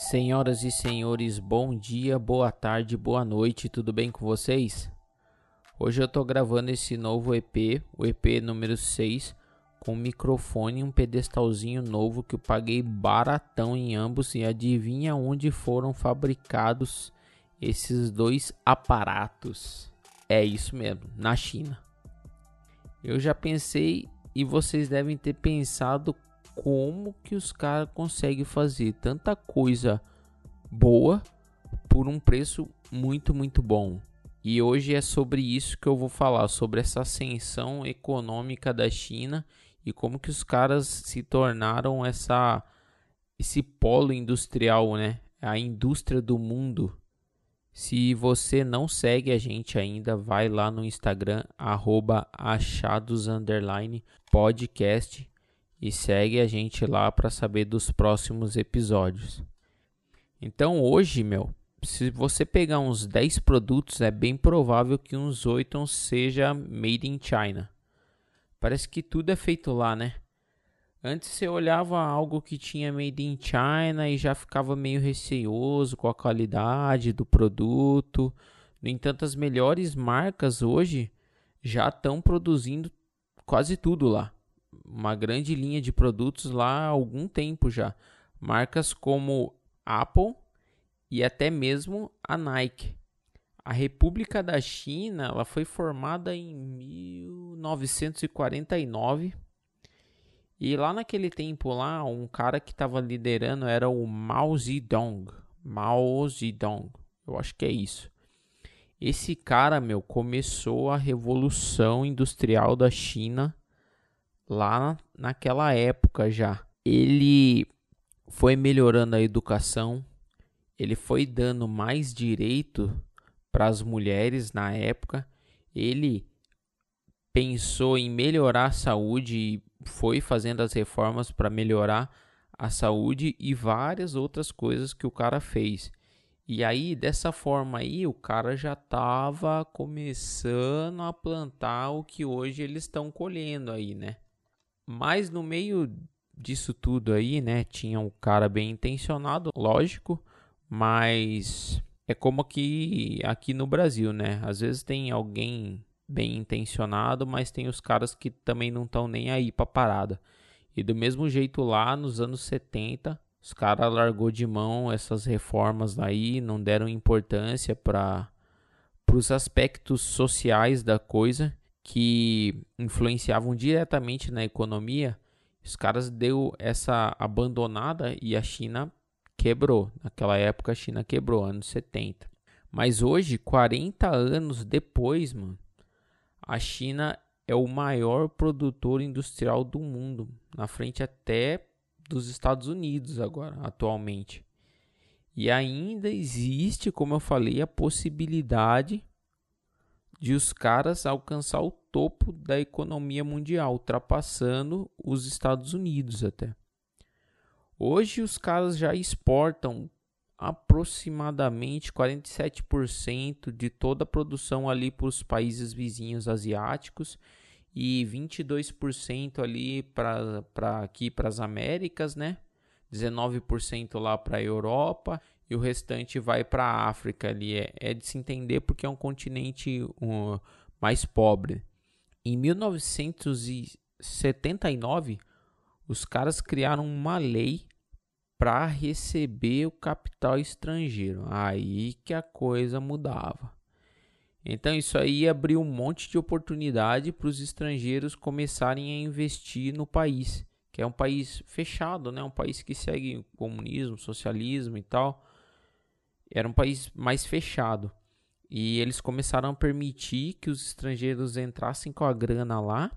Senhoras e senhores, bom dia, boa tarde, boa noite, tudo bem com vocês? Hoje eu tô gravando esse novo EP, o EP número 6, com microfone e um pedestalzinho novo que eu paguei baratão em ambos e adivinha onde foram fabricados esses dois aparatos? É isso mesmo, na China. Eu já pensei e vocês devem ter pensado como que os caras conseguem fazer tanta coisa boa por um preço muito, muito bom. E hoje é sobre isso que eu vou falar, sobre essa ascensão econômica da China e como que os caras se tornaram essa esse polo industrial, né? A indústria do mundo. Se você não segue a gente ainda, vai lá no Instagram @achados_podcast e segue a gente lá para saber dos próximos episódios. Então hoje, meu, se você pegar uns 10 produtos, é bem provável que uns 8 seja made in China. Parece que tudo é feito lá, né? Antes você olhava algo que tinha made in China e já ficava meio receoso com a qualidade do produto. No entanto, as melhores marcas hoje já estão produzindo quase tudo lá uma grande linha de produtos lá há algum tempo já. Marcas como Apple e até mesmo a Nike. A República da China ela foi formada em 1949 e lá naquele tempo lá um cara que estava liderando era o Mao Zedong. Mao Zedong, eu acho que é isso. Esse cara, meu, começou a revolução industrial da China lá naquela época já. Ele foi melhorando a educação, ele foi dando mais direito para as mulheres na época, ele pensou em melhorar a saúde e foi fazendo as reformas para melhorar a saúde e várias outras coisas que o cara fez. E aí, dessa forma aí, o cara já estava começando a plantar o que hoje eles estão colhendo aí, né? Mas no meio disso tudo aí, né, tinha um cara bem intencionado, lógico, mas é como aqui, aqui no Brasil, né? Às vezes tem alguém bem intencionado, mas tem os caras que também não estão nem aí pra parada. E do mesmo jeito lá nos anos 70, os caras largou de mão essas reformas aí, não deram importância para os aspectos sociais da coisa que influenciavam diretamente na economia, os caras deu essa abandonada e a China quebrou. Naquela época a China quebrou, anos 70. Mas hoje, 40 anos depois, mano, a China é o maior produtor industrial do mundo, na frente até dos Estados Unidos agora, atualmente. E ainda existe, como eu falei, a possibilidade de os caras alcançar o topo da economia mundial, ultrapassando os Estados Unidos até. Hoje os caras já exportam aproximadamente 47% de toda a produção ali para os países vizinhos asiáticos e 22% ali para aqui para as Américas, né? 19% lá para a Europa e o restante vai para a África ali. É, é, de se entender porque é um continente um, mais pobre. Em 1979, os caras criaram uma lei para receber o capital estrangeiro. Aí que a coisa mudava. Então isso aí abriu um monte de oportunidade para os estrangeiros começarem a investir no país, que é um país fechado, né? Um país que segue comunismo, socialismo e tal era um país mais fechado. E eles começaram a permitir que os estrangeiros entrassem com a grana lá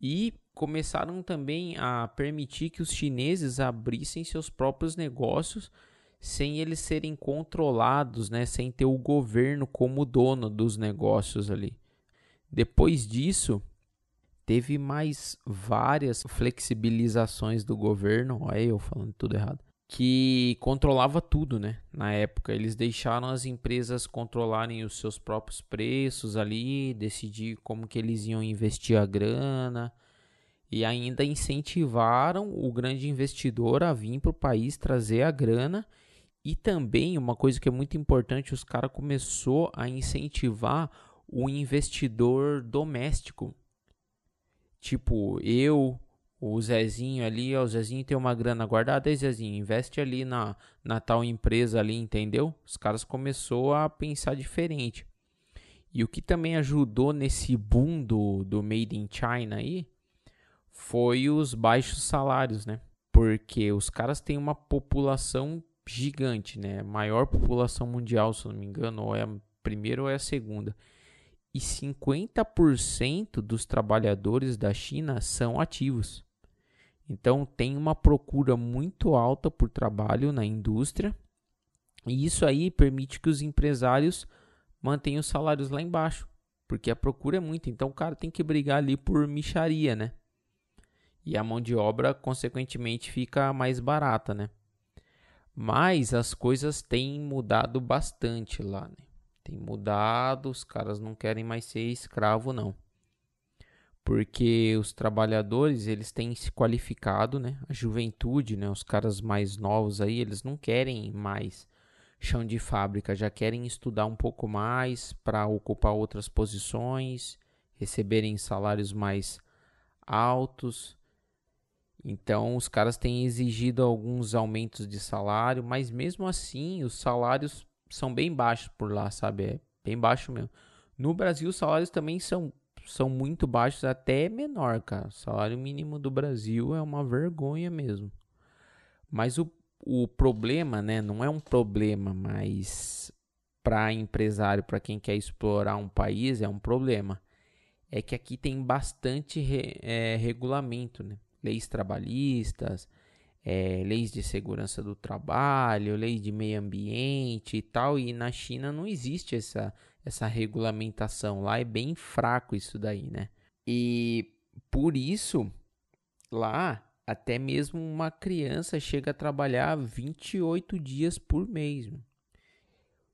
e começaram também a permitir que os chineses abrissem seus próprios negócios sem eles serem controlados, né, sem ter o governo como dono dos negócios ali. Depois disso, teve mais várias flexibilizações do governo, olha eu falando tudo errado que controlava tudo, né? Na época, eles deixaram as empresas controlarem os seus próprios preços ali, decidir como que eles iam investir a grana e ainda incentivaram o grande investidor a vir para o país trazer a grana E também uma coisa que é muito importante, os caras começou a incentivar o investidor doméstico. Tipo, eu, o Zezinho ali, ó, o Zezinho tem uma grana guardada, aí Zezinho, investe ali na, na tal empresa ali, entendeu? Os caras começou a pensar diferente. E o que também ajudou nesse boom do, do Made in China aí foi os baixos salários, né? Porque os caras têm uma população gigante, né? Maior população mundial, se não me engano, ou é a primeira ou é a segunda. E 50% dos trabalhadores da China são ativos. Então tem uma procura muito alta por trabalho na indústria. E isso aí permite que os empresários mantenham os salários lá embaixo, porque a procura é muito. Então o cara tem que brigar ali por micharia, né? E a mão de obra consequentemente fica mais barata, né? Mas as coisas têm mudado bastante lá, né? Tem mudado, os caras não querem mais ser escravo não. Porque os trabalhadores, eles têm se qualificado, né? A juventude, né, os caras mais novos aí, eles não querem mais chão de fábrica, já querem estudar um pouco mais para ocupar outras posições, receberem salários mais altos então, os caras têm exigido alguns aumentos de salário, mas mesmo assim, os salários são bem baixos por lá, sabe? É bem baixo mesmo. No Brasil, os salários também são, são muito baixos, até menor, cara. O salário mínimo do Brasil é uma vergonha mesmo. Mas o, o problema, né? Não é um problema, mas para empresário, para quem quer explorar um país, é um problema. É que aqui tem bastante re, é, regulamento, né? leis trabalhistas, é, leis de segurança do trabalho, leis de meio ambiente e tal. E na China não existe essa, essa regulamentação. Lá é bem fraco isso daí, né? E por isso, lá, até mesmo uma criança chega a trabalhar 28 dias por mês.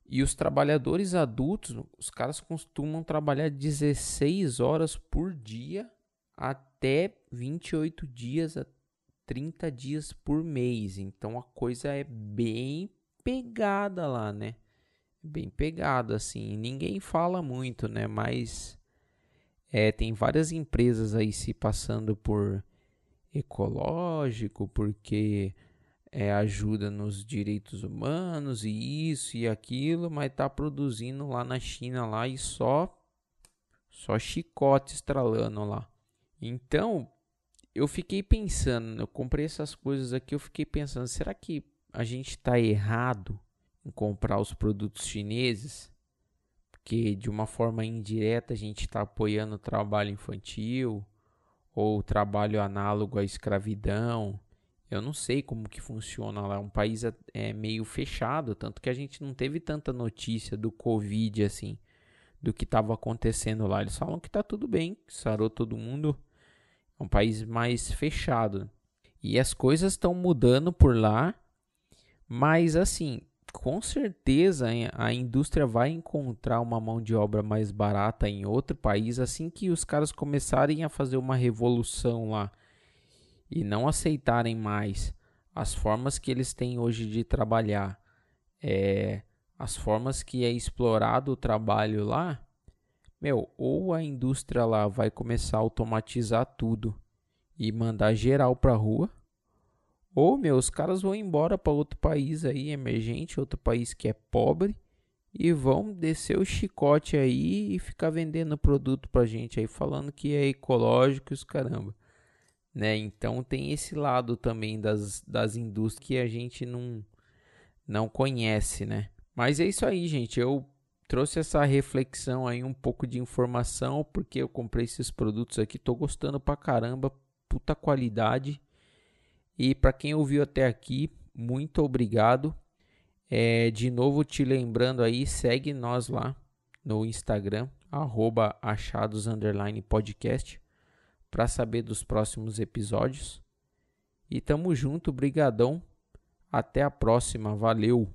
E os trabalhadores adultos, os caras costumam trabalhar 16 horas por dia até 28 dias a 30 dias por mês. Então a coisa é bem pegada lá, né? Bem pegada assim. Ninguém fala muito, né? Mas é, tem várias empresas aí se passando por ecológico, porque é, ajuda nos direitos humanos e isso e aquilo, mas tá produzindo lá na China lá e só só chicote estralando lá. Então, eu fiquei pensando, eu comprei essas coisas aqui, eu fiquei pensando, será que a gente está errado em comprar os produtos chineses? Porque de uma forma indireta a gente está apoiando o trabalho infantil ou o trabalho análogo à escravidão. Eu não sei como que funciona lá. É um país é meio fechado, tanto que a gente não teve tanta notícia do Covid assim, do que estava acontecendo lá. Eles falam que está tudo bem, sarou todo mundo é um país mais fechado. E as coisas estão mudando por lá, mas assim, com certeza a indústria vai encontrar uma mão de obra mais barata em outro país assim que os caras começarem a fazer uma revolução lá e não aceitarem mais as formas que eles têm hoje de trabalhar, é, as formas que é explorado o trabalho lá, meu, ou a indústria lá vai começar a automatizar tudo e mandar geral pra rua, ou, meu, os caras vão embora para outro país aí, emergente, outro país que é pobre, e vão descer o chicote aí e ficar vendendo produto pra gente aí, falando que é ecológico e os caramba. Né? Então tem esse lado também das, das indústrias que a gente não, não conhece, né? Mas é isso aí, gente. Eu trouxe essa reflexão aí, um pouco de informação, porque eu comprei esses produtos aqui, tô gostando pra caramba, puta qualidade. E para quem ouviu até aqui, muito obrigado. É, de novo te lembrando aí, segue nós lá no Instagram, arroba achados podcast, para saber dos próximos episódios. E tamo junto, brigadão. Até a próxima, valeu!